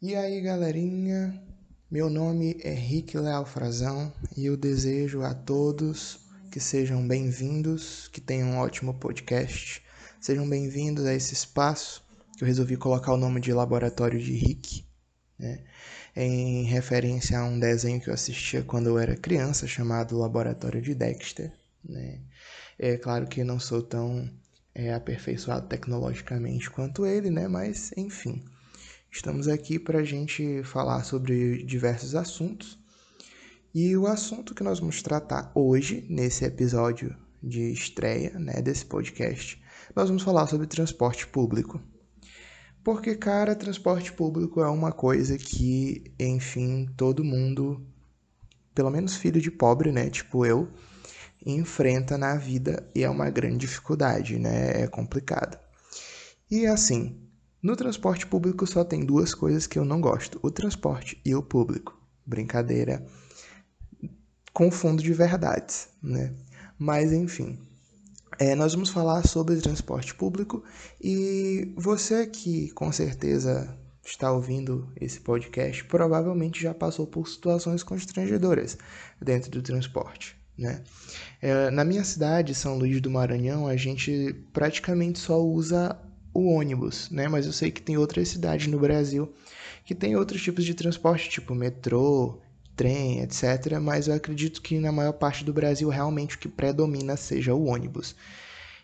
E aí, galerinha? Meu nome é Rick Leal Frazão e eu desejo a todos que sejam bem-vindos, que tenham um ótimo podcast. Sejam bem-vindos a esse espaço que eu resolvi colocar o nome de Laboratório de Rick, né? em referência a um desenho que eu assistia quando eu era criança chamado Laboratório de Dexter. Né? É claro que não sou tão é, aperfeiçoado tecnologicamente quanto ele, né? Mas, enfim, estamos aqui para a gente falar sobre diversos assuntos. E o assunto que nós vamos tratar hoje, nesse episódio de estreia né, desse podcast, nós vamos falar sobre transporte público. Porque, cara, transporte público é uma coisa que, enfim, todo mundo, pelo menos filho de pobre, né? Tipo eu, enfrenta na vida e é uma grande dificuldade, né? É complicado. E assim, no transporte público só tem duas coisas que eu não gosto: o transporte e o público. Brincadeira. Confundo de verdades, né? Mas enfim, é, nós vamos falar sobre transporte público e você que com certeza está ouvindo esse podcast provavelmente já passou por situações constrangedoras dentro do transporte. Né? É, na minha cidade, São Luís do Maranhão, a gente praticamente só usa o ônibus, né? Mas eu sei que tem outras cidades no Brasil que tem outros tipos de transporte, tipo metrô, trem, etc. Mas eu acredito que na maior parte do Brasil realmente o que predomina seja o ônibus.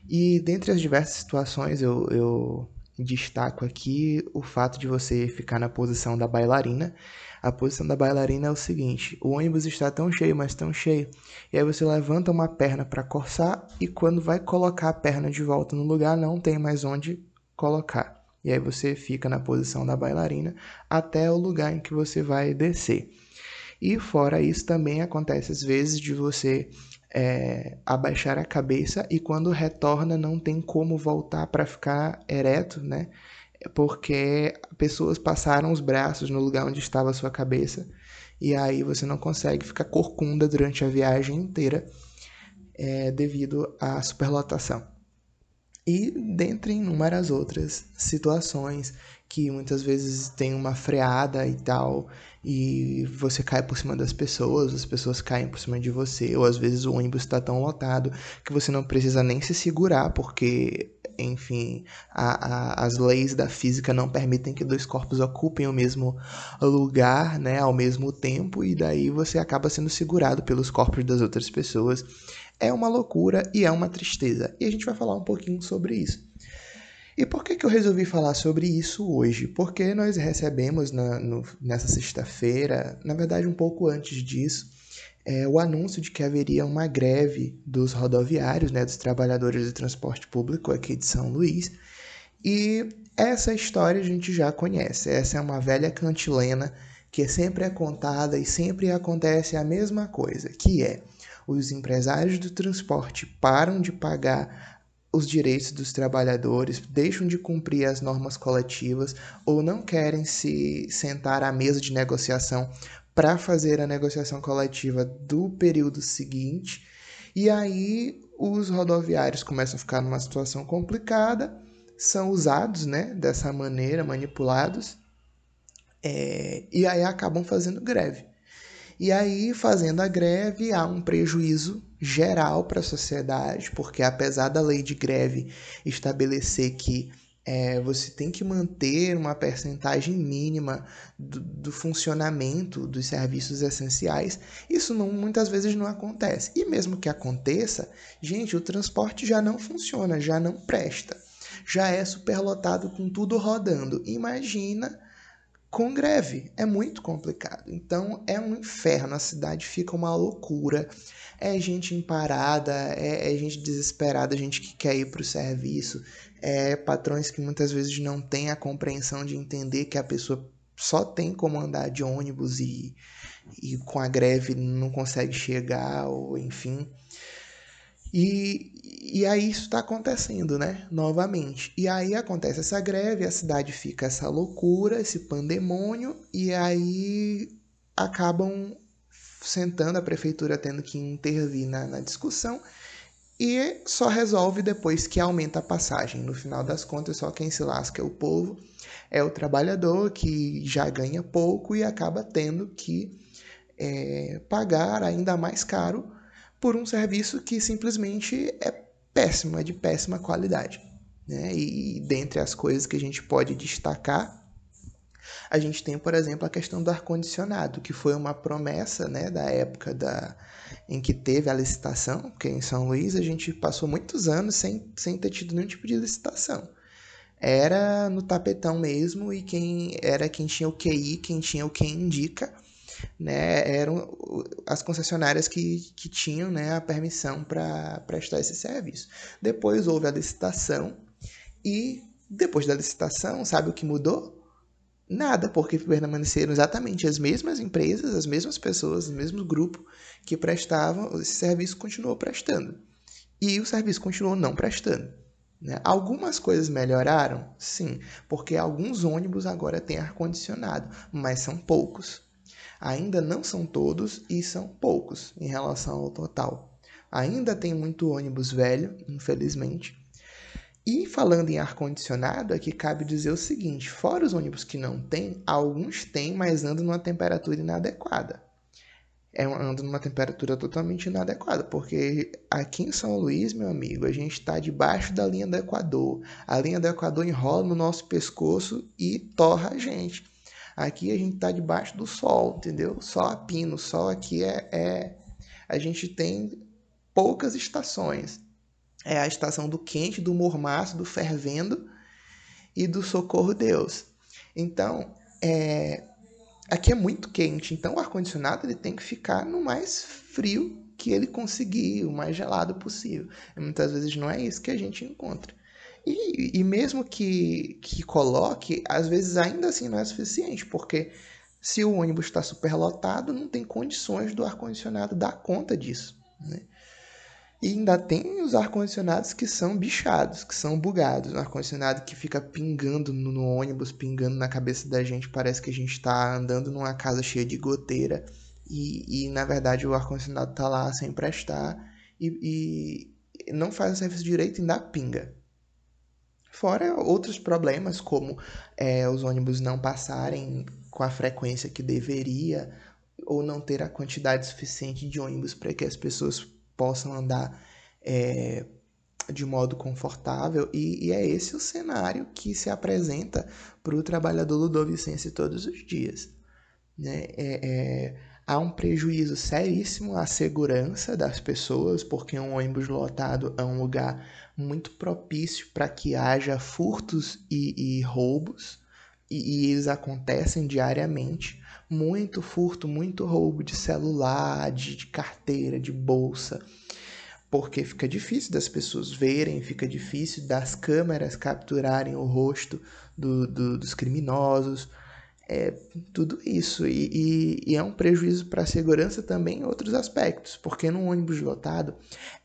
E dentre as diversas situações, eu, eu destaco aqui o fato de você ficar na posição da bailarina a posição da bailarina é o seguinte: o ônibus está tão cheio, mas tão cheio. E aí você levanta uma perna para corçar e quando vai colocar a perna de volta no lugar, não tem mais onde colocar. E aí você fica na posição da bailarina até o lugar em que você vai descer. E fora isso, também acontece às vezes de você é, abaixar a cabeça e quando retorna não tem como voltar para ficar ereto, né? porque pessoas passaram os braços no lugar onde estava a sua cabeça e aí você não consegue ficar corcunda durante a viagem inteira é, devido à superlotação. E dentre inúmeras outras situações que muitas vezes tem uma freada e tal, e você cai por cima das pessoas, as pessoas caem por cima de você, ou às vezes o ônibus está tão lotado que você não precisa nem se segurar, porque enfim, a, a, as leis da física não permitem que dois corpos ocupem o mesmo lugar, né, ao mesmo tempo, e daí você acaba sendo segurado pelos corpos das outras pessoas. É uma loucura e é uma tristeza. E a gente vai falar um pouquinho sobre isso. E por que, que eu resolvi falar sobre isso hoje? Porque nós recebemos na, no, nessa sexta-feira, na verdade um pouco antes disso, é, o anúncio de que haveria uma greve dos rodoviários, né, dos trabalhadores do transporte público aqui de São Luís. E essa história a gente já conhece. Essa é uma velha cantilena que sempre é contada e sempre acontece a mesma coisa, que é os empresários do transporte param de pagar os direitos dos trabalhadores, deixam de cumprir as normas coletivas ou não querem se sentar à mesa de negociação para fazer a negociação coletiva do período seguinte. E aí os rodoviários começam a ficar numa situação complicada, são usados né, dessa maneira, manipulados, é, e aí acabam fazendo greve. E aí, fazendo a greve, há um prejuízo geral para a sociedade, porque apesar da lei de greve estabelecer que é, você tem que manter uma percentagem mínima do, do, funcionamento dos serviços essenciais. Isso não, muitas vezes não acontece. E mesmo que aconteça, gente, o transporte já não funciona, já não presta. Já é superlotado com tudo rodando. Imagina com greve. É muito complicado. Então é um inferno. A cidade fica uma loucura. É gente emparada, é, é gente desesperada, gente que quer ir para o serviço é, patrões que muitas vezes não têm a compreensão de entender que a pessoa só tem como andar de ônibus e, e com a greve não consegue chegar, ou enfim. E, e aí isso está acontecendo, né? Novamente. E aí acontece essa greve, a cidade fica essa loucura, esse pandemônio, e aí acabam sentando a prefeitura tendo que intervir na, na discussão e só resolve depois que aumenta a passagem. No final das contas, só quem se lasca é o povo. É o trabalhador que já ganha pouco e acaba tendo que é, pagar ainda mais caro por um serviço que simplesmente é péssimo, é de péssima qualidade. Né? E dentre as coisas que a gente pode destacar, a gente tem, por exemplo, a questão do ar-condicionado, que foi uma promessa né, da época da, em que teve a licitação, porque em São Luís a gente passou muitos anos sem, sem ter tido nenhum tipo de licitação. Era no tapetão mesmo, e quem era quem tinha o QI, quem tinha o quem indica, né, eram as concessionárias que, que tinham né, a permissão para prestar esse serviço. Depois houve a licitação, e depois da licitação, sabe o que mudou? Nada, porque permaneceram exatamente as mesmas empresas, as mesmas pessoas, o mesmo grupo que prestavam, esse serviço continuou prestando. E o serviço continuou não prestando. Né? Algumas coisas melhoraram? Sim, porque alguns ônibus agora têm ar-condicionado, mas são poucos. Ainda não são todos e são poucos em relação ao total. Ainda tem muito ônibus velho, infelizmente, e falando em ar-condicionado, aqui cabe dizer o seguinte: fora os ônibus que não têm, alguns têm, mas andam numa temperatura inadequada. É, andam numa temperatura totalmente inadequada, porque aqui em São Luís, meu amigo, a gente está debaixo da linha do Equador. A linha do Equador enrola no nosso pescoço e torra a gente. Aqui a gente está debaixo do sol, entendeu? Sol a pino. Sol aqui é, é. A gente tem poucas estações é a estação do quente, do mormaço, do fervendo e do socorro Deus. Então, é, aqui é muito quente, então o ar-condicionado ele tem que ficar no mais frio que ele conseguir, o mais gelado possível. Muitas vezes não é isso que a gente encontra. E, e mesmo que, que coloque, às vezes ainda assim não é suficiente, porque se o ônibus está superlotado, não tem condições do ar-condicionado dar conta disso. Né? E ainda tem os ar-condicionados que são bichados, que são bugados. Um ar-condicionado que fica pingando no, ônibus, pingando na cabeça da gente. Parece que a gente está andando numa casa cheia de goteira. E, e na verdade o ar-condicionado está lá sem prestar. E, e não faz o serviço direito e ainda pinga. Fora outros problemas, como é, os ônibus não passarem com a frequência que deveria, ou não ter a quantidade suficiente de ônibus para que as pessoas possam andar é, de modo confortável, e, e, é esse o cenário que se apresenta para o trabalhador ludovicense todos os dias. Né? É, é, há um prejuízo seríssimo à segurança das pessoas, porque um ônibus lotado é um lugar muito propício para que haja furtos e, e roubos, e, e eles acontecem diariamente. Muito furto, muito roubo de celular, de, de carteira, de bolsa, porque fica difícil das pessoas verem, fica difícil das câmeras capturarem o rosto do, do, dos criminosos, é tudo isso. E, e, e é um prejuízo para a segurança também em outros aspectos, porque num ônibus lotado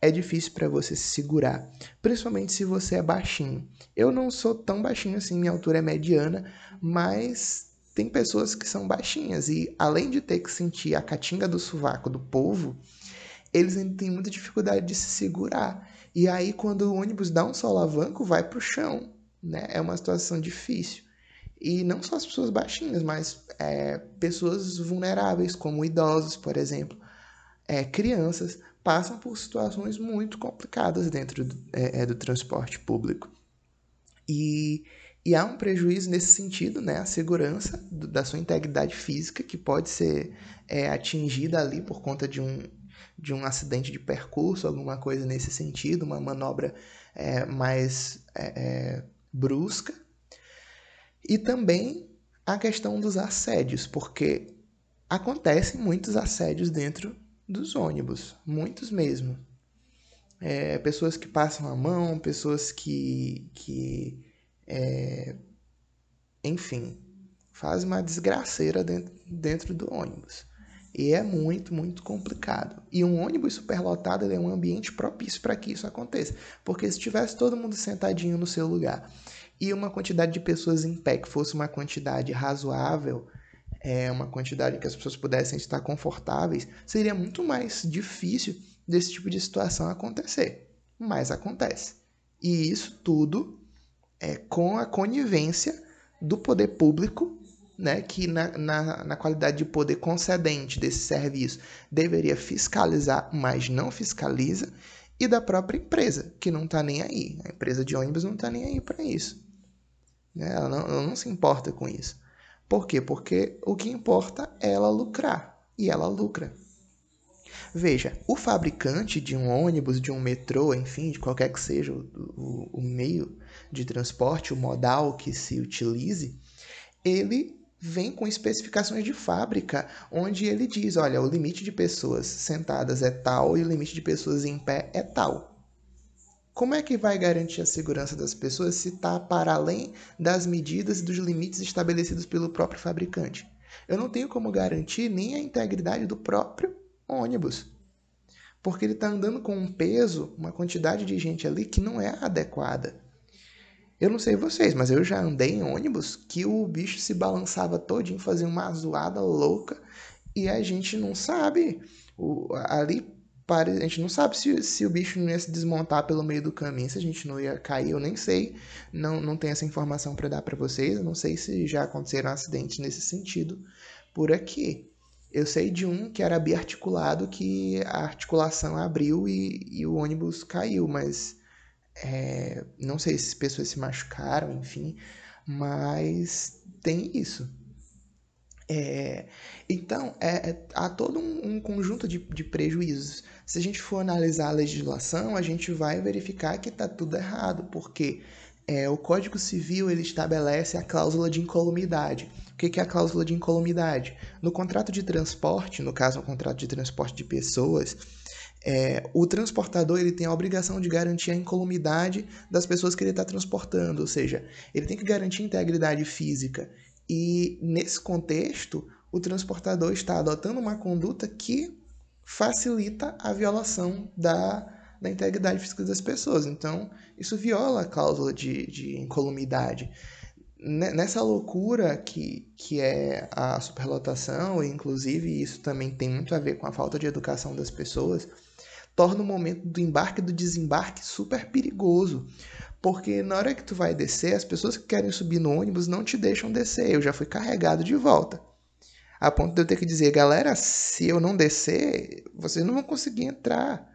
é difícil para você se segurar, principalmente se você é baixinho. Eu não sou tão baixinho assim, minha altura é mediana, mas tem pessoas que são baixinhas e além de ter que sentir a catinga do sovaco do povo, eles ainda têm muita dificuldade de se segurar. E aí quando o ônibus dá um solavanco, vai para o chão, né? É uma situação difícil. E não só as pessoas baixinhas, mas é, pessoas vulneráveis, como idosos, por exemplo, é, crianças, passam por situações muito complicadas dentro do, é, é do transporte público. E e há um prejuízo nesse sentido, né? A segurança do, da sua integridade física, que pode ser é, atingida ali por conta de um, de um acidente de percurso, alguma coisa nesse sentido, uma manobra é, mais brusca. E também a questão dos assédios, porque acontecem muitos assédios dentro dos ônibus, muitos mesmo. É, pessoas que passam a mão, pessoas que, que é, enfim, faz uma desgraceira dentro, dentro do ônibus. E é muito, muito complicado. E um ônibus superlotado é um ambiente propício para que isso aconteça. Porque se tivesse todo mundo sentadinho no seu lugar e uma quantidade de pessoas em pé que fosse uma quantidade razoável, é, uma quantidade que as pessoas pudessem estar confortáveis, seria muito mais difícil desse tipo de situação acontecer. Mas acontece. E isso tudo é, com a conivência do poder público, né, que na, na, na qualidade de poder concedente desse serviço deveria fiscalizar, mas não fiscaliza, e da própria empresa, que não está nem aí. A empresa de ônibus não está nem aí para isso. Né? Ela, não, ela não se importa com isso. Por quê? Porque o que importa é ela lucrar. E ela lucra. Veja, o fabricante de um ônibus, de um metrô, enfim, de qualquer que seja o, o, o meio de transporte, o modal que se utilize, ele vem com especificações de fábrica, onde ele diz: olha, o limite de pessoas sentadas é tal e o limite de pessoas em pé é tal. Como é que vai garantir a segurança das pessoas se está para além das medidas e dos limites estabelecidos pelo próprio fabricante? Eu não tenho como garantir nem a integridade do próprio ônibus. Porque ele está andando com um peso, uma quantidade de gente ali que não é adequada. Eu não sei vocês, mas eu já andei em ônibus que o bicho se balançava todinho, fazia uma zoada louca e a gente não sabe. O, ali a gente não sabe se, se o bicho não ia se desmontar pelo meio do caminho, se a gente não ia cair, eu nem sei. Não, não tenho essa informação para dar para vocês. Eu não sei se já aconteceram acidentes nesse sentido por aqui. Eu sei de um que era biarticulado, que a articulação abriu e, e o ônibus caiu, mas é, não sei se pessoas se machucaram, enfim, mas tem isso. É, então, é, é, há todo um, um conjunto de, de, prejuízos. Se a gente for analisar a legislação, a gente vai verificar que está tudo errado, porque é, o Código Civil ele estabelece a cláusula de incolumidade. O que, é a cláusula de incolumidade? No contrato de transporte, no caso, um contrato de transporte de pessoas, é, o transportador ele tem a obrigação de garantir a incolumidade das pessoas que ele está transportando, ou seja, ele tem que garantir a integridade física. E nesse contexto, o transportador está adotando uma conduta que facilita a violação da, da integridade física das pessoas. Então, isso viola a cláusula de, de incolumidade. Nessa loucura que, que é a superlotação, e inclusive isso também tem muito a ver com a falta de educação das pessoas, torna o momento do embarque e do desembarque super perigoso. Porque na hora que tu vai descer, as pessoas que querem subir no ônibus não te deixam descer. Eu já fui carregado de volta. A ponto de eu ter que dizer, galera, se eu não descer, vocês não vão conseguir entrar.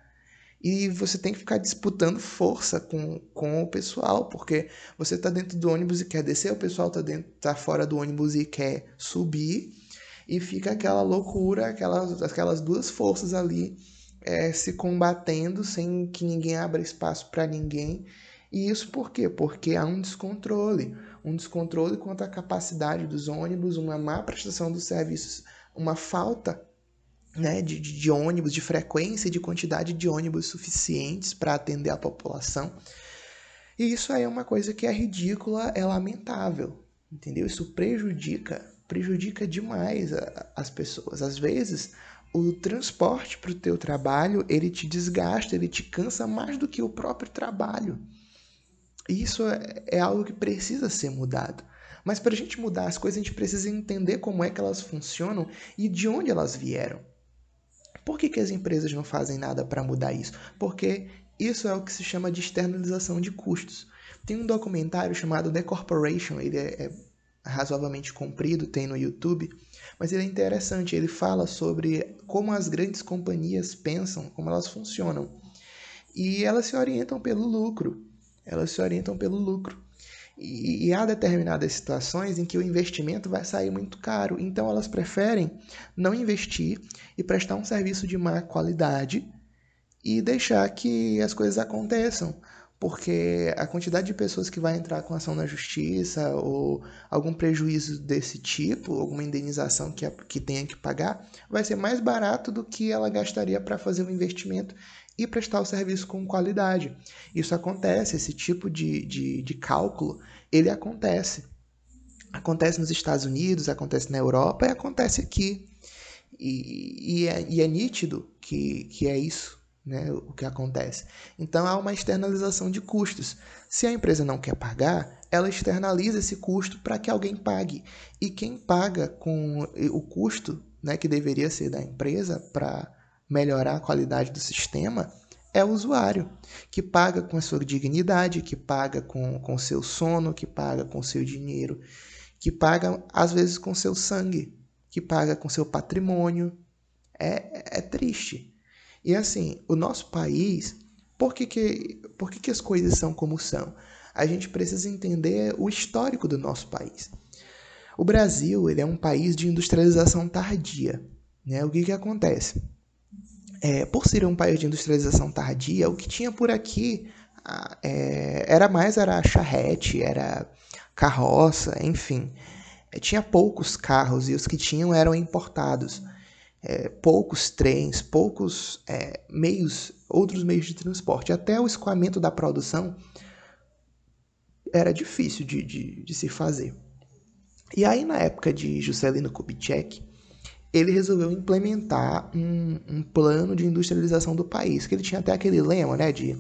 E você tem que ficar disputando força com, com o pessoal, porque você está dentro do ônibus e quer descer, o pessoal está tá fora do ônibus e quer subir, e fica aquela loucura, aquelas, aquelas duas forças ali é, se combatendo sem que ninguém abra espaço para ninguém. E isso por quê? Porque há um descontrole, um descontrole quanto à capacidade dos ônibus, uma má prestação dos serviços, uma falta né, de, de, ônibus, de frequência e de quantidade de ônibus suficientes para atender a população. E isso aí é uma coisa que é ridícula, é lamentável, entendeu? Isso prejudica, prejudica demais a, as pessoas. Às vezes, o transporte para o teu trabalho, ele te desgasta, ele te cansa mais do que o próprio trabalho. Isso é, é algo que precisa ser mudado. Mas para a gente mudar as coisas, a gente precisa entender como é que elas funcionam e de onde elas vieram. Por que, que as empresas não fazem nada para mudar isso? Porque isso é o que se chama de externalização de custos. Tem um documentário chamado The Corporation, ele é, é razoavelmente comprido, tem no YouTube, mas ele é interessante, ele fala sobre como as grandes companhias pensam, como elas funcionam. E elas se orientam pelo lucro. Elas se orientam pelo lucro. E, há determinadas situações em que o investimento vai sair muito caro. Então elas preferem não investir e prestar um serviço de má qualidade e deixar que as coisas aconteçam porque a quantidade de pessoas que vai entrar com ação na justiça ou algum prejuízo desse tipo, alguma indenização que, que tenha que pagar, vai ser mais barato do que ela gastaria para fazer um investimento e prestar o serviço com qualidade. Isso acontece, esse tipo de, de, de cálculo, ele acontece. Acontece nos Estados Unidos, acontece na Europa e acontece aqui. E, e, é, e é nítido que, que é isso né, o que acontece. Então há uma externalização de custos. Se a empresa não quer pagar, ela externaliza esse custo para que alguém pague. E quem paga com o custo né, que deveria ser da empresa para melhorar a qualidade do sistema é o usuário, que paga com a sua dignidade, que paga com o seu sono, que paga com seu dinheiro. que paga às vezes com seu sangue, que paga com seu patrimônio. É, é triste. E assim, o nosso país, por que, que, por que, que as coisas são como são? A gente precisa entender o histórico do nosso país. O Brasil ele é um país de industrialização tardia. Né? O que, que acontece? É, por ser um país de industrialização tardia, o que tinha por aqui é, era mais era charrete, era carroça, enfim. É, tinha poucos carros e os que tinham eram importados. É, poucos trens, poucos é, meios, outros meios de transporte. Até o escoamento da produção era difícil de, de, de se fazer. E aí, na época de Juscelino Kubitschek, ele resolveu implementar um, um, plano de industrialização do país, que ele tinha até aquele lema, né, de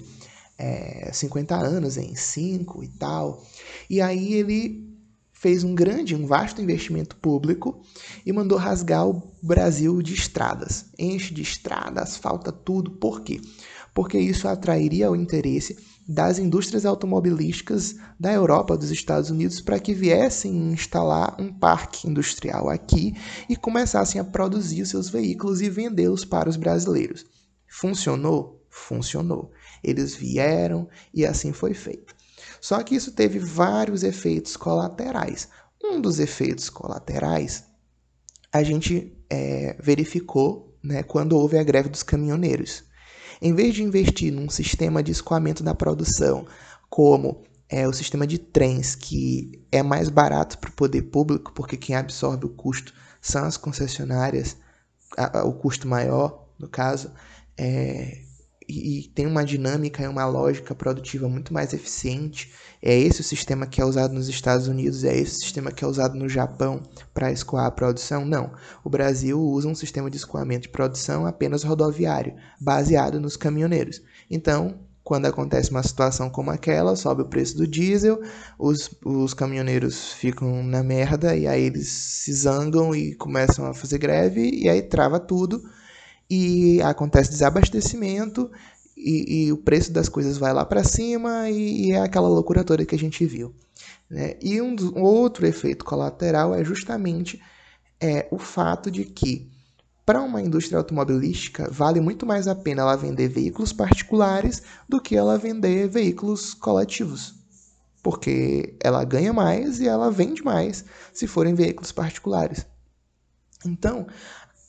é, 50 anos em 5 e tal. E aí ele fez um grande, um vasto investimento público e mandou rasgar o Brasil de estradas. Enche de estradas, falta tudo. Por quê? Porque isso atrairia o interesse das indústrias automobilísticas da Europa, dos Estados Unidos, para que viessem instalar um parque industrial aqui e começassem a produzir os seus veículos e vendê-los para os brasileiros. Funcionou? Funcionou. Eles vieram e assim foi feito. Só que isso teve vários efeitos colaterais. Um dos efeitos colaterais a gente é, verificou né, quando houve a greve dos caminhoneiros. Em vez de investir num sistema de escoamento da produção, como é, o sistema de trens, que é mais barato para o poder público, porque quem absorve o custo são as concessionárias, a, a, o custo maior, no caso, é, e, e, tem uma dinâmica e uma lógica produtiva muito mais eficiente. É esse o sistema que é usado nos Estados Unidos, é esse o sistema que é usado no Japão para escoar a produção? Não. O Brasil usa um sistema de escoamento de produção apenas rodoviário, baseado nos caminhoneiros. Então, quando acontece uma situação como aquela, sobe o preço do diesel, os, os caminhoneiros ficam na merda e aí eles se zangam e começam a fazer greve e aí trava tudo e acontece desabastecimento e, e, o preço das coisas vai lá para cima e, e, é aquela loucura toda que a gente viu. Né? E um, um, outro efeito colateral é justamente é, o fato de que para uma indústria automobilística vale muito mais a pena ela vender veículos particulares do que ela vender veículos coletivos. Porque ela ganha mais e ela vende mais se forem veículos particulares. Então,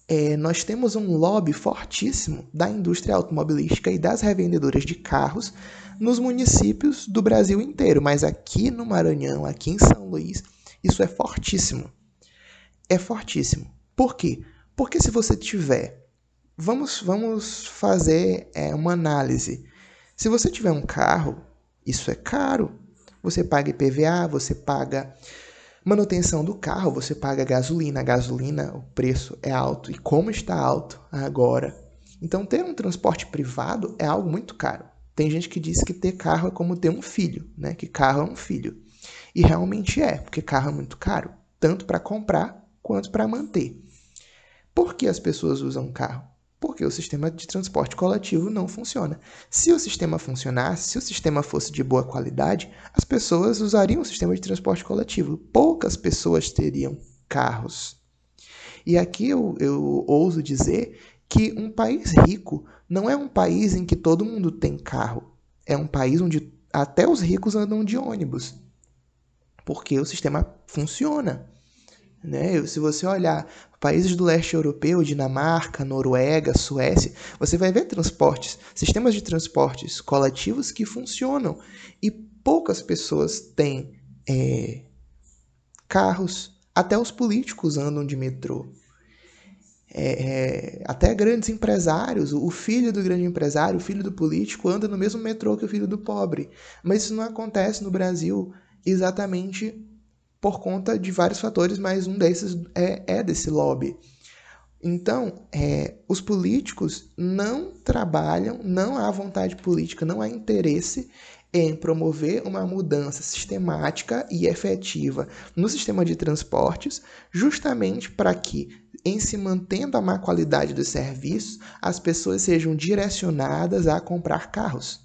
é, nós temos um lobby fortíssimo da indústria automobilística e das revendedoras de carros nos municípios do Brasil inteiro, mas aqui no Maranhão, aqui em São Luís, isso é fortíssimo. É fortíssimo. Por quê? Porque se você tiver. Vamos, vamos fazer é, uma análise. Se você tiver um carro, isso é caro. Você paga IPVA, você paga Manutenção do carro, você paga gasolina. A gasolina, o preço é alto. E como está alto agora? Então, ter um transporte privado é algo muito caro. Tem gente que diz que ter carro é como ter um filho, né? Que carro é um filho. E realmente é, porque carro é muito caro, tanto para comprar quanto para manter. Por que as pessoas usam carro? Porque o sistema de transporte coletivo não funciona. Se o sistema funcionasse, se o sistema fosse de boa qualidade, as pessoas usariam o sistema de transporte coletivo. Poucas pessoas teriam carros. E aqui eu, eu ouso dizer que um país rico não é um país em que todo mundo tem carro. É um país onde até os ricos andam de ônibus. Porque o sistema funciona. Né? Se você olhar países do leste europeu, Dinamarca, Noruega, Suécia, você vai ver transportes, sistemas de transportes coletivos que funcionam e poucas pessoas têm é, carros. Até os políticos andam de metrô. É, é, até grandes empresários, o filho do grande empresário, o filho do político, anda no mesmo metrô que o filho do pobre. Mas isso não acontece no Brasil exatamente por conta de vários fatores, mas um desses é, é desse lobby. Então, é, os políticos não trabalham, não há vontade política, não há interesse em promover uma mudança sistemática e efetiva no sistema de transportes, justamente para que, em se mantendo a má qualidade dos serviços, as pessoas sejam direcionadas a comprar carros.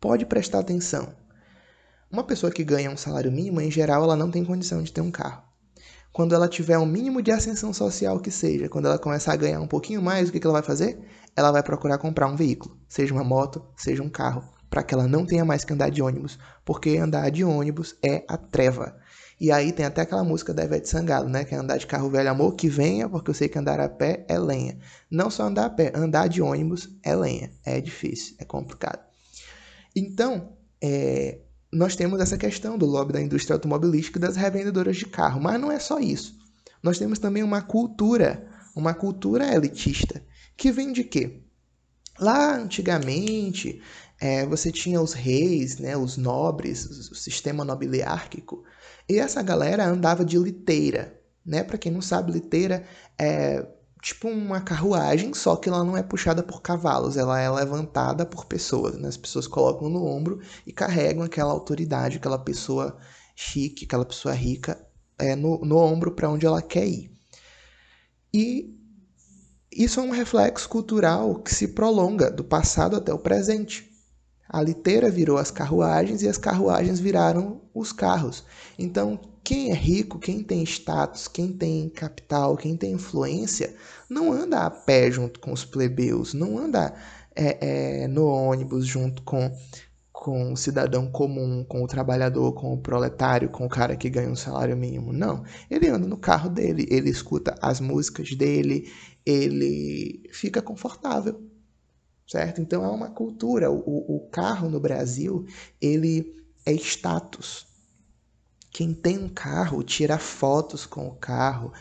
Pode prestar atenção. Uma pessoa que ganha um salário mínimo, em geral, ela não tem condição de ter um carro. Quando ela tiver um mínimo de ascensão social que seja, quando ela começar a ganhar um pouquinho mais, o que ela vai fazer? Ela vai procurar comprar um veículo, seja uma moto, seja um carro, para que ela não tenha mais que andar de ônibus, porque andar de ônibus é a treva. E aí tem até aquela música da Ivete Sangalo, né? Que é andar de carro velho, amor, que venha, porque eu sei que andar a pé é lenha. Não só andar a pé, andar de ônibus é lenha. É difícil, é complicado. Então, é, nós temos essa questão do lobby da indústria automobilística e das revendedoras de carro. Mas não é só isso. Nós temos também uma cultura, uma cultura elitista, que vem de quê? Lá antigamente, é, você tinha os reis, né, os nobres, o sistema nobiliárquico, e essa galera andava de liteira. Né? Para quem não sabe, liteira é tipo uma carruagem, só que ela não é puxada por cavalos, ela é levantada por pessoas. Né? As pessoas colocam no ombro e carregam aquela autoridade, aquela pessoa chique, aquela pessoa rica é, no, no ombro para onde ela quer ir. E isso é um reflexo cultural que se prolonga do passado até o presente. A liteira virou as carruagens e as carruagens viraram os carros. Então, quem é rico, quem tem status, quem tem capital, quem tem influência, não anda a pé junto com os plebeus, não anda é, é, no ônibus junto com, com o cidadão comum, com o trabalhador, com o proletário, com o cara que ganha um salário mínimo. Não. Ele anda no carro dele, ele escuta as músicas dele, ele fica confortável certo? Então é uma cultura. O, o carro no Brasil, ele é status. Quem tem um carro tira fotos com o carro,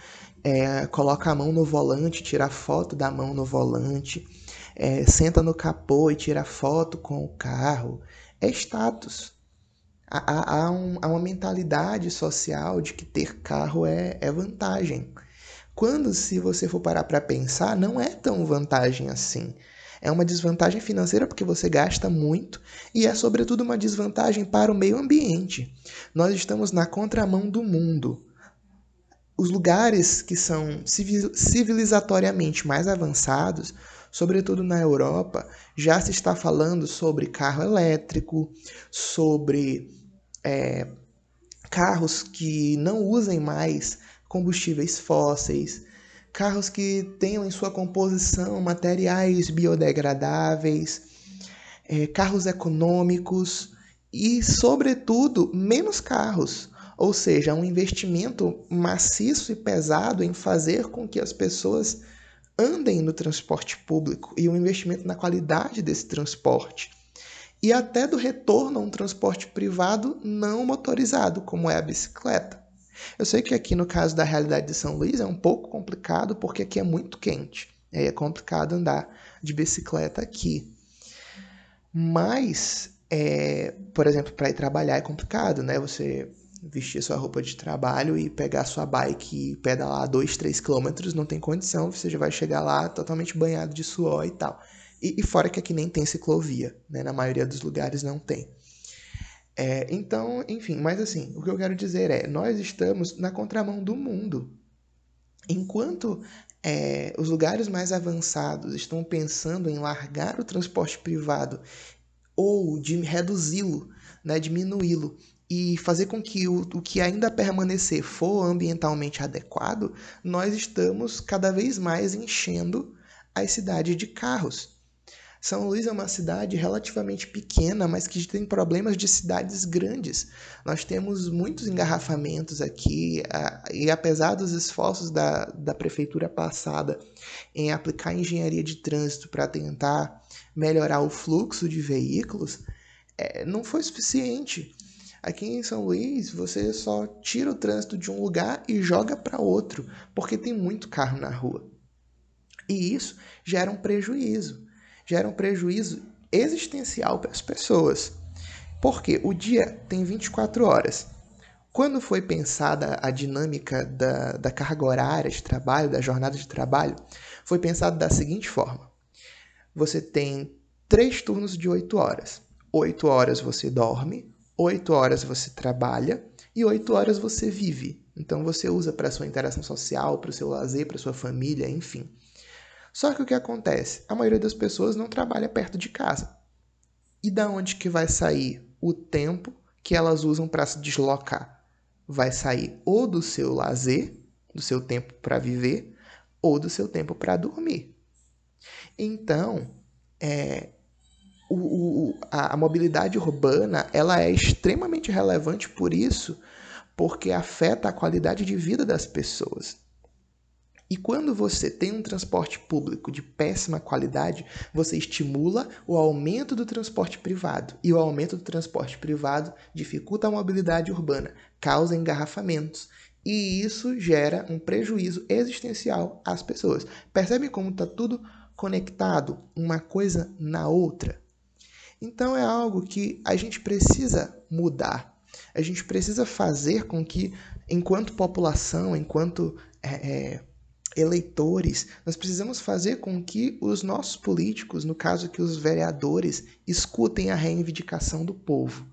é, coloca a mão no volante, tira foto da mão no volante, é, senta no capô e tira foto com o carro. É status. Há, há, um, há, uma mentalidade social de que ter carro é, é vantagem. Quando, se você for parar para pensar, não é tão vantagem assim. É uma desvantagem financeira porque você gasta muito e é, sobretudo, uma desvantagem para o meio ambiente. Nós estamos na contramão do mundo. Os lugares que são civilizatoriamente mais avançados, sobretudo na Europa, já se está falando sobre carro elétrico, sobre é, carros que não usem mais combustíveis fósseis, carros que tenham em sua composição materiais biodegradáveis, é, carros econômicos e, sobretudo, menos carros. Ou seja, um investimento maciço e pesado em fazer com que as pessoas andem no transporte público e um investimento na qualidade desse transporte. E até do retorno a um transporte privado não motorizado, como é a bicicleta. Eu sei que aqui no caso da realidade de São Luís é um pouco complicado porque aqui é muito quente. Aí é complicado andar de bicicleta aqui. Mas, é, por exemplo, para ir trabalhar é complicado, né? Você vestir sua roupa de trabalho e pegar sua bike e pedalar 2, 3 quilômetros, não tem condição, você já vai chegar lá totalmente banhado de suor e tal. E, e fora que aqui nem tem ciclovia, né? Na maioria dos lugares não tem. É, então, enfim, mas assim, o que eu quero dizer é, nós estamos na contramão do mundo. Enquanto é, os lugares mais avançados estão pensando em largar o transporte privado ou de reduzi-lo, né, diminuí-lo e fazer com que o, o que ainda permanecer for ambientalmente adequado, nós estamos cada vez mais enchendo as cidades de carros. São Luís é uma cidade relativamente pequena, mas que tem problemas de cidades grandes. Nós temos muitos engarrafamentos aqui, e apesar dos esforços da, da prefeitura passada em aplicar engenharia de trânsito para tentar melhorar o fluxo de veículos, é, não foi suficiente. Aqui em São Luís, você só tira o trânsito de um lugar e joga para outro, porque tem muito carro na rua. E isso gera um prejuízo gera um prejuízo existencial para as pessoas. Porque o dia tem 24 horas. Quando foi pensada a dinâmica da, da carga horária de trabalho, da jornada de trabalho, foi pensado da seguinte forma: você tem três turnos de 8 horas. 8 horas você dorme, 8 horas você trabalha e 8 horas você vive. Então você usa para sua interação social, para o seu lazer, para sua família, enfim. Só que o que acontece? A maioria das pessoas não trabalha perto de casa. E da onde que vai sair o tempo que elas usam para se deslocar? Vai sair ou do seu lazer, do seu tempo para viver, ou do seu tempo para dormir. Então, é, o, o, a, a mobilidade urbana ela é extremamente relevante por isso, porque afeta a qualidade de vida das pessoas. E quando você tem um transporte público de péssima qualidade, você estimula o aumento do transporte privado. E o aumento do transporte privado dificulta a mobilidade urbana, causa engarrafamentos. E isso gera um prejuízo existencial às pessoas. Percebe como está tudo conectado, uma coisa na outra? Então é algo que a gente precisa mudar. A gente precisa fazer com que, enquanto população, enquanto é, é, eleitores, nós precisamos fazer com que os nossos políticos, no caso que os vereadores, escutem a reivindicação do povo.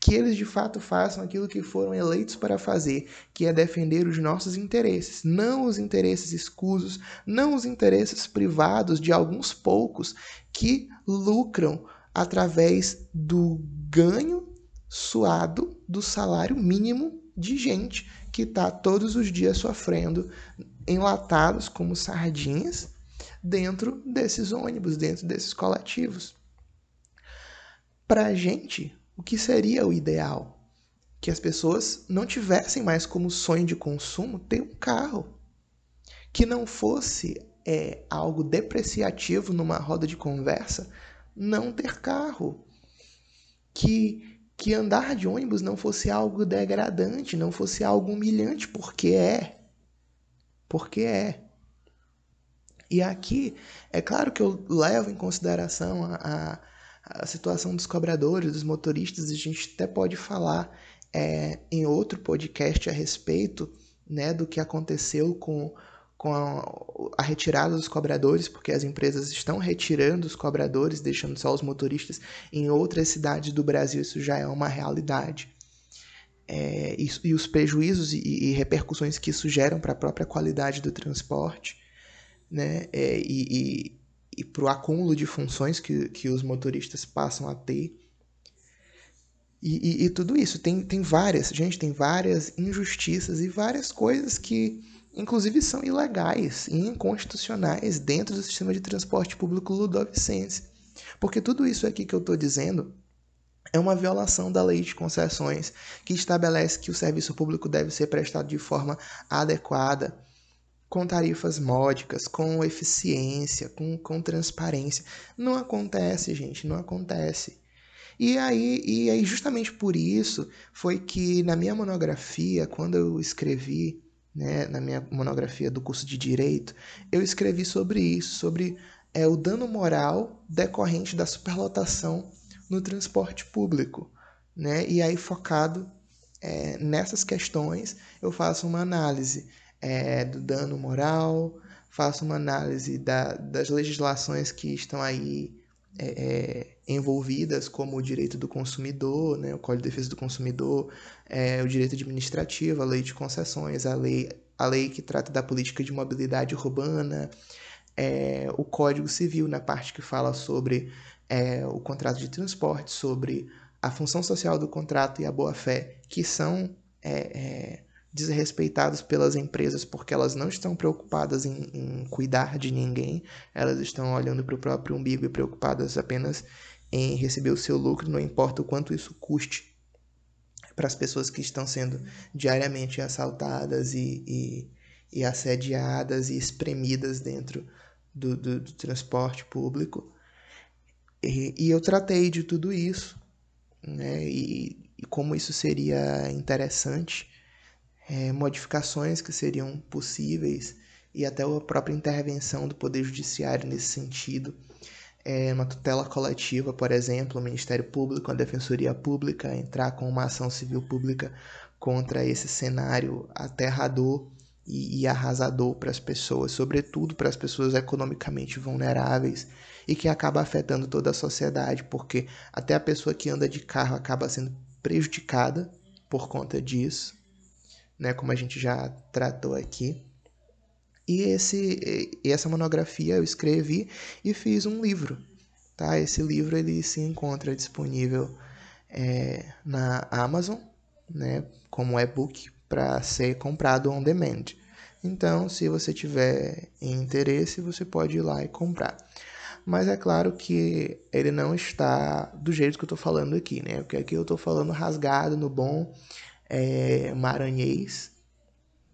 Que eles de fato façam aquilo que foram eleitos para fazer, que é defender os nossos interesses, não os interesses escusos, não os interesses privados de alguns poucos que lucram através do ganho suado do salário mínimo de gente que está todos os dias sofrendo enlatados como sardinhas dentro desses ônibus, dentro desses coletivos. Para a gente, o que seria o ideal? Que as pessoas não tivessem mais como sonho de consumo ter um carro. Que não fosse é, algo depreciativo numa roda de conversa não ter carro. Que, que andar de ônibus não fosse algo degradante, não fosse algo humilhante, porque é porque é. E aqui, é claro que eu levo em consideração a, a, a situação dos cobradores, dos motoristas, a gente até pode falar é, em outro podcast a respeito né, do que aconteceu com, com a, a, retirada dos cobradores, porque as empresas estão retirando os cobradores, deixando só os motoristas em outras cidades do Brasil, isso já é uma realidade é, e, e, os prejuízos e, e, repercussões que isso geram para a própria qualidade do transporte, né? É, e, e para o acúmulo de funções que, que os motoristas passam a ter. E, tudo isso. Tem, tem várias, gente, tem várias injustiças e várias coisas que, inclusive, são ilegais e inconstitucionais dentro do sistema de transporte público ludovicense. Porque tudo isso aqui que eu estou dizendo é uma violação da lei de concessões, que estabelece que o serviço público deve ser prestado de forma adequada, com tarifas módicas, com eficiência, com, com transparência. Não acontece, gente, não acontece. E aí, e aí, justamente por isso, foi que na minha monografia, quando eu escrevi, né, na minha monografia do curso de Direito, eu escrevi sobre isso, sobre é, o dano moral decorrente da superlotação no transporte público. Né? E aí, focado é, nessas questões, eu faço uma análise é, do dano moral, faço uma análise da, das legislações que estão aí é, é envolvidas, como o direito do consumidor, né? o Código de Defesa do Consumidor, é, o direito administrativo, a lei de concessões, a lei, a lei que trata da política de mobilidade urbana, é, o Código Civil, na parte que fala sobre é, o contrato de transporte, sobre a função social do contrato e a boa-fé, que são é, é, desrespeitados pelas empresas porque elas não estão preocupadas em, em cuidar de ninguém, elas estão olhando para o próprio umbigo e preocupadas apenas em receber o seu lucro, não importa o quanto isso custe para as pessoas que estão sendo diariamente assaltadas e, e, e assediadas e espremidas dentro do, do, do transporte público. E, eu tratei de tudo isso, né? E, e como isso seria interessante, é, modificações que seriam possíveis e até a própria intervenção do Poder Judiciário nesse sentido. É, uma tutela coletiva, por exemplo, o Ministério Público, a Defensoria Pública entrar com uma ação civil pública contra esse cenário aterrador e, e arrasador para as pessoas, sobretudo para as pessoas economicamente vulneráveis e que acaba afetando toda a sociedade, porque até a pessoa que anda de carro acaba sendo prejudicada por conta disso, né, como a gente já tratou aqui. E esse e essa monografia eu escrevi e fiz um livro, tá? Esse livro ele se encontra disponível é, na Amazon, né, como e-book para ser comprado on demand. Então, se você tiver interesse, você pode ir lá e comprar. Mas é claro que ele não está do jeito que eu estou falando aqui, né? Porque aqui eu estou falando rasgado no bom é, maranhês,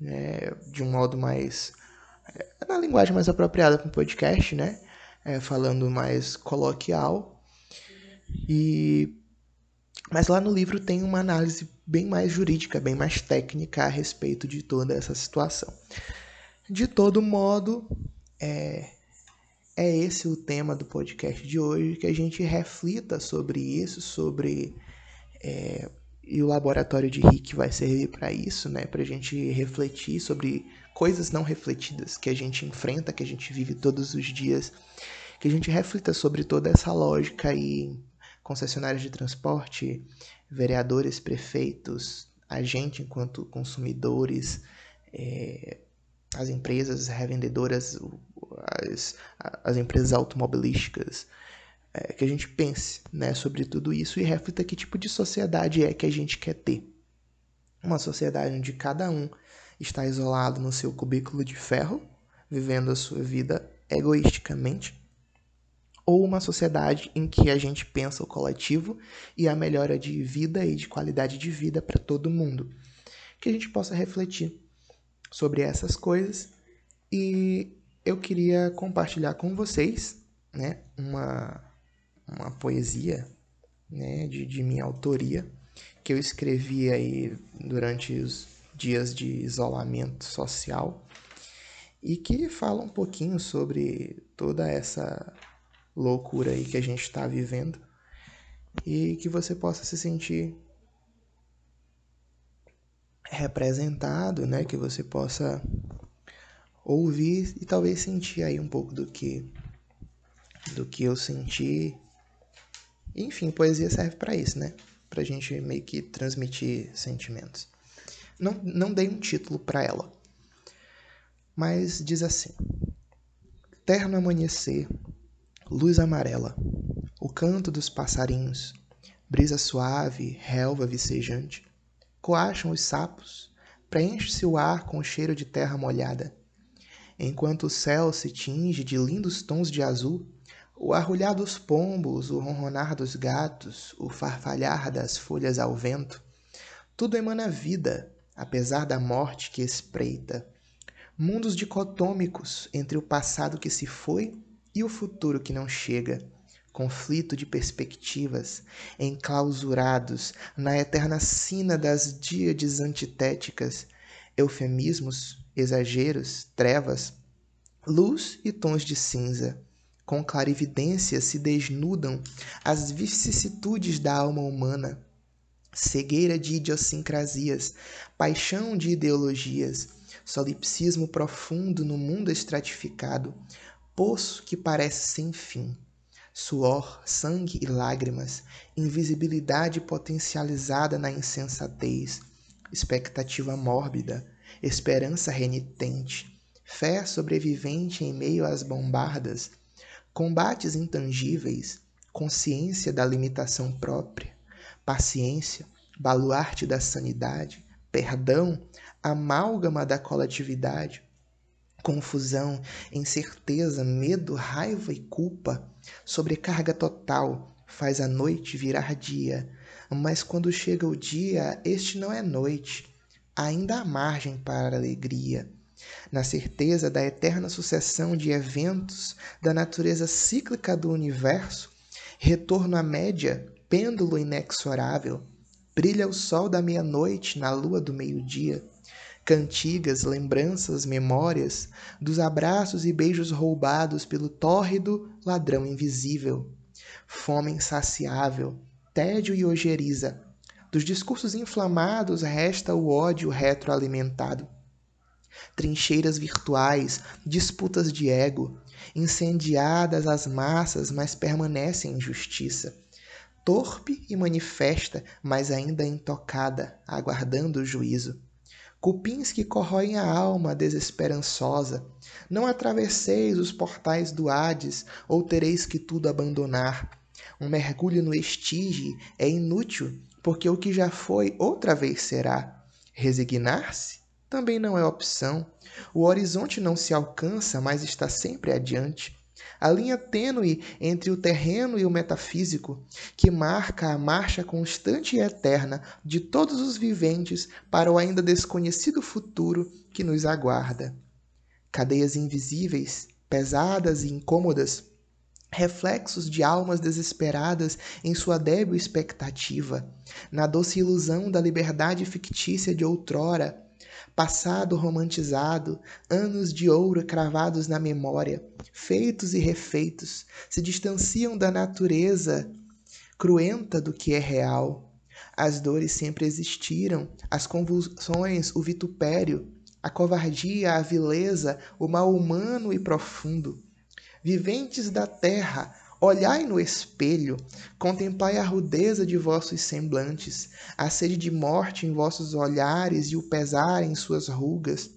né? de um modo mais. É, na linguagem mais apropriada para o podcast, né? É, falando mais coloquial. E mas lá no livro tem uma análise bem mais jurídica, bem mais técnica a respeito de toda essa situação. De todo modo, é, é esse o tema do podcast de hoje, que a gente reflita sobre isso, sobre. É, e o laboratório de Rick vai servir para isso, né? Para a gente refletir sobre coisas não refletidas que a gente enfrenta, que a gente vive todos os dias, que a gente reflita sobre toda essa lógica aí concessionárias de transporte, vereadores, prefeitos, a gente enquanto consumidores, é, as empresas revendedoras, as, as empresas automobilísticas, é, que a gente pense né, sobre tudo isso e reflita que tipo de sociedade é que a gente quer ter. Uma sociedade onde cada um está isolado no seu cubículo de ferro, vivendo a sua vida egoisticamente, ou uma sociedade em que a gente pensa o coletivo e a melhora de vida e de qualidade de vida para todo mundo. Que a gente possa refletir sobre essas coisas e eu queria compartilhar com vocês né, uma, uma poesia né, de, de minha autoria que eu escrevi aí durante os dias de isolamento social e que fala um pouquinho sobre toda essa loucura aí que a gente está vivendo e que você possa se sentir representado, né? Que você possa ouvir e talvez sentir aí um pouco do que do que eu senti. Enfim, poesia serve para isso, né? Pra gente meio que transmitir sentimentos. Não, não dei um título para ela. Mas diz assim: Terno amanhecer luz amarela, o canto dos passarinhos, brisa suave, relva vicejante, coacham os sapos, preenche-se o ar com o cheiro de terra molhada. Enquanto o céu se tinge de lindos tons de azul, o arrulhar dos pombos, o ronronar dos gatos, o farfalhar das folhas ao vento, tudo emana vida, apesar da morte que espreita. Mundos dicotômicos entre o passado que se foi e o futuro que não chega? Conflito de perspectivas, enclausurados na eterna sina das díades antitéticas, eufemismos, exageros, trevas, luz e tons de cinza. Com clarividência se desnudam as vicissitudes da alma humana, cegueira de idiosincrasias, paixão de ideologias, solipsismo profundo no mundo estratificado, poço que parece sem fim. Suor, sangue e lágrimas, invisibilidade potencializada na insensatez, expectativa mórbida, esperança renitente, fé sobrevivente em meio às bombardas, combates intangíveis, consciência da limitação própria, paciência, baluarte da sanidade, perdão, amálgama da coletividade, confusão, incerteza, medo, raiva e culpa, sobrecarga total, faz a noite virar dia. Mas quando chega o dia, este não é noite, ainda há margem para alegria. Na certeza da eterna sucessão de eventos da natureza cíclica do universo, retorno à média, pêndulo inexorável, brilha o sol da meia-noite na lua do meio-dia cantigas, lembranças, memórias dos abraços e beijos roubados pelo tórrido ladrão invisível, fome insaciável, tédio e ojeriza. Dos discursos inflamados resta o ódio retroalimentado. Trincheiras virtuais, disputas de ego, incendiadas as massas, mas permanecem em justiça. Torpe e manifesta, mas ainda intocada, aguardando o juízo Cupins que corroem a alma desesperançosa. Não atravesseis os portais do Hades, ou tereis que tudo abandonar. Um mergulho no estige é inútil, porque o que já foi outra vez será. Resignar-se também não é opção. O horizonte não se alcança, mas está sempre adiante. A linha tênue entre o terreno e o metafísico, que marca a marcha constante e eterna de todos os viventes para o ainda desconhecido futuro que nos aguarda. Cadeias invisíveis, pesadas e incômodas, reflexos de almas desesperadas em sua débil expectativa, na doce ilusão da liberdade fictícia de outrora, passado romantizado, anos de ouro cravados na memória, feitos e refeitos, se distanciam da natureza cruenta do que é real. As dores sempre existiram, as convulsões, o vitupério, a covardia, a vileza, o mal humano e profundo Viventes da terra, olhai no espelho, contemplai a rudeza de vossos semblantes, a sede de morte em vossos olhares e o pesar em suas rugas.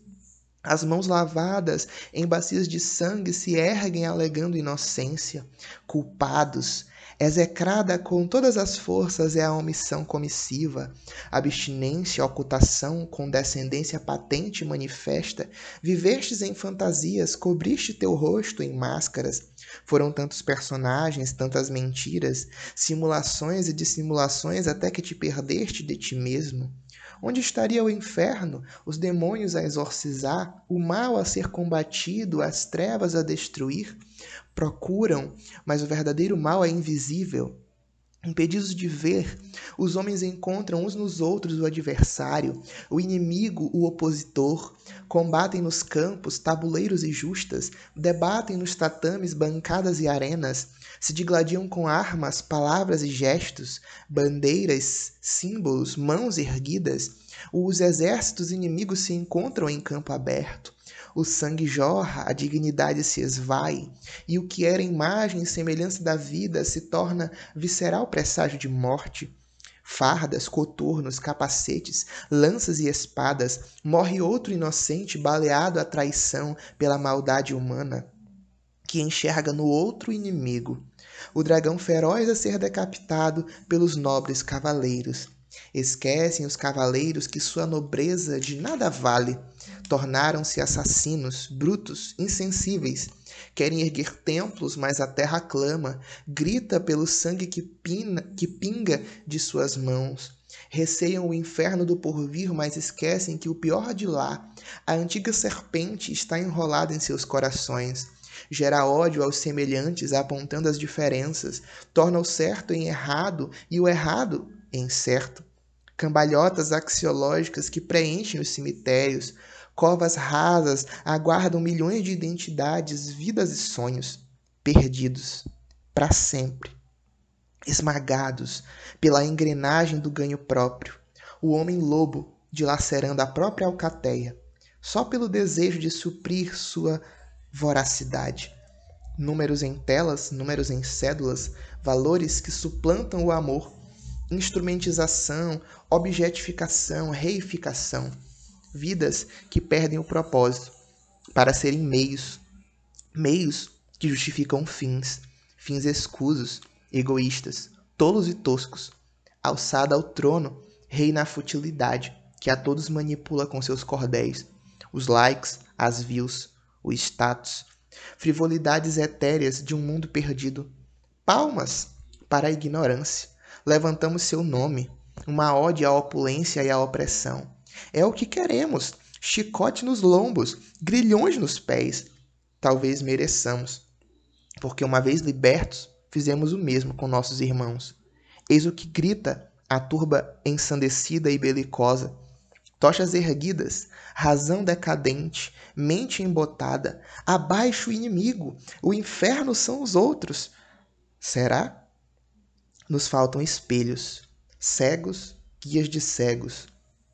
As mãos lavadas em bacias de sangue se erguem alegando inocência. Culpados, Execrada com todas as forças é a omissão comissiva, abstinência, ocultação, condescendência patente e manifesta. Vivestes em fantasias, cobriste teu rosto em máscaras. Foram tantos personagens, tantas mentiras, simulações e dissimulações até que te perdeste de ti mesmo. Onde estaria o inferno, os demônios a exorcizar, o mal a ser combatido, as trevas a destruir? Procuram, mas o verdadeiro mal é invisível. Impedidos de ver, os homens encontram uns nos outros o adversário, o inimigo, o opositor, combatem nos campos tabuleiros e justas, debatem nos tatames bancadas e arenas, se digladiam com armas, palavras e gestos, bandeiras, símbolos, mãos erguidas. Os exércitos inimigos se encontram em campo aberto. O sangue jorra, a dignidade se esvai, e o que era imagem e semelhança da vida se torna visceral presságio de morte. Fardas, coturnos, capacetes, lanças e espadas, morre outro inocente baleado à traição pela maldade humana, que enxerga no outro inimigo. O dragão feroz a ser decapitado pelos nobres cavaleiros. Esquecem os cavaleiros que sua nobreza de nada vale. Tornaram-se assassinos, brutos, insensíveis. Querem erguer templos, mas a terra clama, grita pelo sangue que, pina, que pinga de suas mãos. Receiam o inferno do porvir, mas esquecem que o pior de lá, a antiga serpente, está enrolada em seus corações. Gera ódio aos semelhantes, apontando as diferenças, torna o certo em errado e o errado em certo. Cambalhotas axiológicas que preenchem os cemitérios, covas rasas aguardam milhões de identidades, vidas e sonhos perdidos para sempre, esmagados pela engrenagem do ganho próprio, o homem lobo dilacerando a própria alcateia, só pelo desejo de suprir sua voracidade. Números em telas, números em cédulas, valores que suplantam o amor instrumentização, objetificação, reificação, vidas que perdem o propósito para serem meios, meios que justificam fins, fins escusos, egoístas, tolos e toscos. Alçada ao trono, reina a futilidade, que a todos manipula com seus cordéis, os likes, as views, o status, frivolidades etéreas de um mundo perdido. Palmas para a ignorância levantamos seu nome, uma ode à opulência e à opressão. É o que queremos: chicote nos lombos, grilhões nos pés. Talvez mereçamos, porque uma vez libertos, fizemos o mesmo com nossos irmãos. Eis o que grita a turba ensandecida e belicosa. Tochas erguidas, razão decadente, mente embotada, abaixo o inimigo, o inferno são os outros. Será? Nos faltam espelhos, cegos, guias de cegos,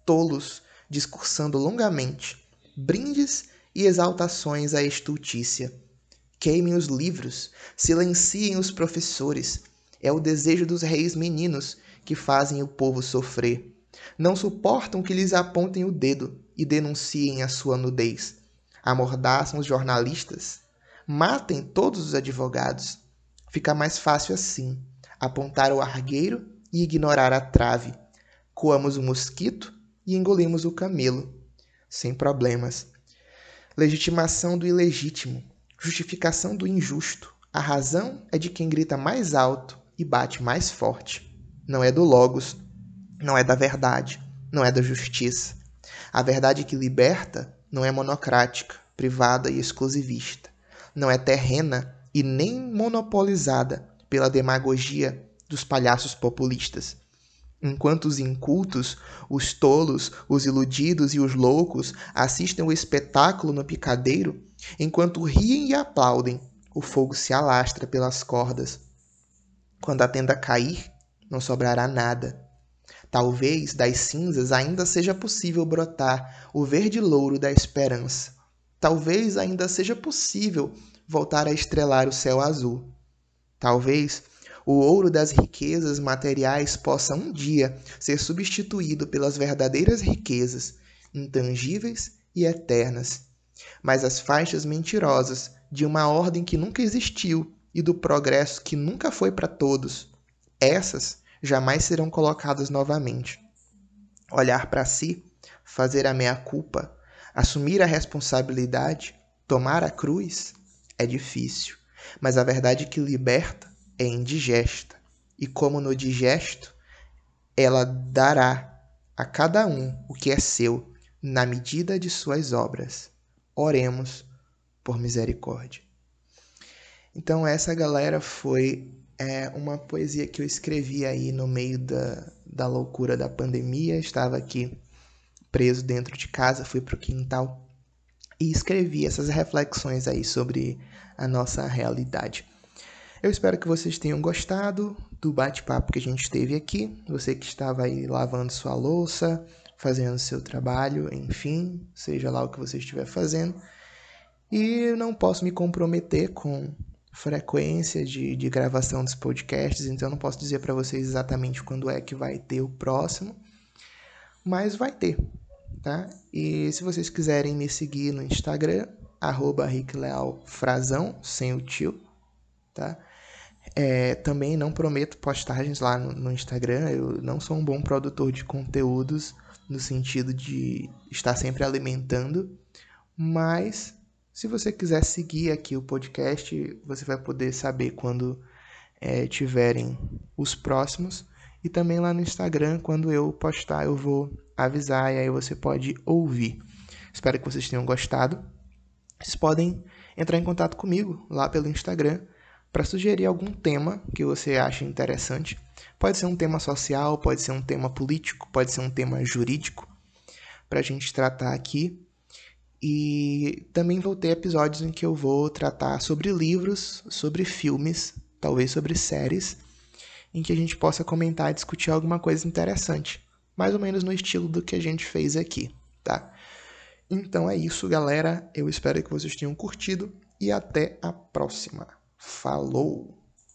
tolos discursando longamente, brindes e exaltações à estultícia. Queimem os livros, silenciem os professores. É o desejo dos reis meninos que fazem o povo sofrer. Não suportam que lhes apontem o dedo e denunciem a sua nudez. Amordaçam os jornalistas. Matem todos os advogados. Fica mais fácil assim apontar o argueiro e ignorar a trave. Coamos o mosquito e engolimos o camelo, sem problemas. Legitimação do ilegítimo, justificação do injusto. A razão é de quem grita mais alto e bate mais forte. Não é do Logos, não é da verdade, não é da justiça. A verdade que liberta não é monocrática, privada e exclusivista. Não é terrena e nem monopolizada pela demagogia dos palhaços populistas. Enquanto os incultos, os tolos, os iludidos e os loucos assistem o espetáculo no picadeiro, enquanto riem e aplaudem, o fogo se alastra pelas cordas. Quando a tenda cair, não sobrará nada. Talvez das cinzas ainda seja possível brotar o verde louro da esperança. Talvez ainda seja possível voltar a estrelar o céu azul. Talvez o ouro das riquezas materiais possa um dia ser substituído pelas verdadeiras riquezas, intangíveis e eternas. Mas as faixas mentirosas de uma ordem que nunca existiu e do progresso que nunca foi para todos, essas jamais serão colocadas novamente. Olhar para si, fazer a meia-culpa, assumir a responsabilidade, tomar a cruz, é difícil, mas a verdade que liberta é indigesta, e como no digesto, ela dará a cada um o que é seu, na medida de suas obras. Oremos por misericórdia. Então, essa galera foi é, uma poesia que eu escrevi aí no meio da, da loucura da pandemia. Estava aqui preso dentro de casa, fui para o quintal e escrevi essas reflexões aí sobre a nossa realidade. Eu espero que vocês tenham gostado do bate-papo que a gente teve aqui. Você que estava aí lavando sua louça, fazendo seu trabalho, enfim, seja lá o que você estiver fazendo. E não posso me comprometer com frequência de, de gravação dos podcasts, então não posso dizer para vocês exatamente quando é que vai ter o próximo, mas vai ter, tá? E se vocês quiserem me seguir no Instagram, arroba Frazão, sem o tio, tá? É, também não prometo postagens lá no, no, Instagram. Eu não sou um bom produtor de conteúdos no sentido de estar sempre alimentando. Mas se você quiser seguir aqui o podcast, você vai poder saber quando é, tiverem os próximos. E também lá no Instagram, quando eu postar, eu vou avisar e aí você pode ouvir. Espero que vocês tenham gostado. Vocês podem entrar em contato comigo lá pelo Instagram para sugerir algum tema que você acha interessante. Pode ser um tema social, pode ser um tema político, pode ser um tema jurídico, para a gente tratar aqui. E também vou ter episódios em que eu vou tratar sobre livros, sobre filmes, talvez sobre séries, em que a gente possa comentar e discutir alguma coisa interessante, mais ou menos no estilo do que a gente fez aqui, tá? Então é isso, galera. Eu espero que vocês tenham curtido e até a próxima. Falou!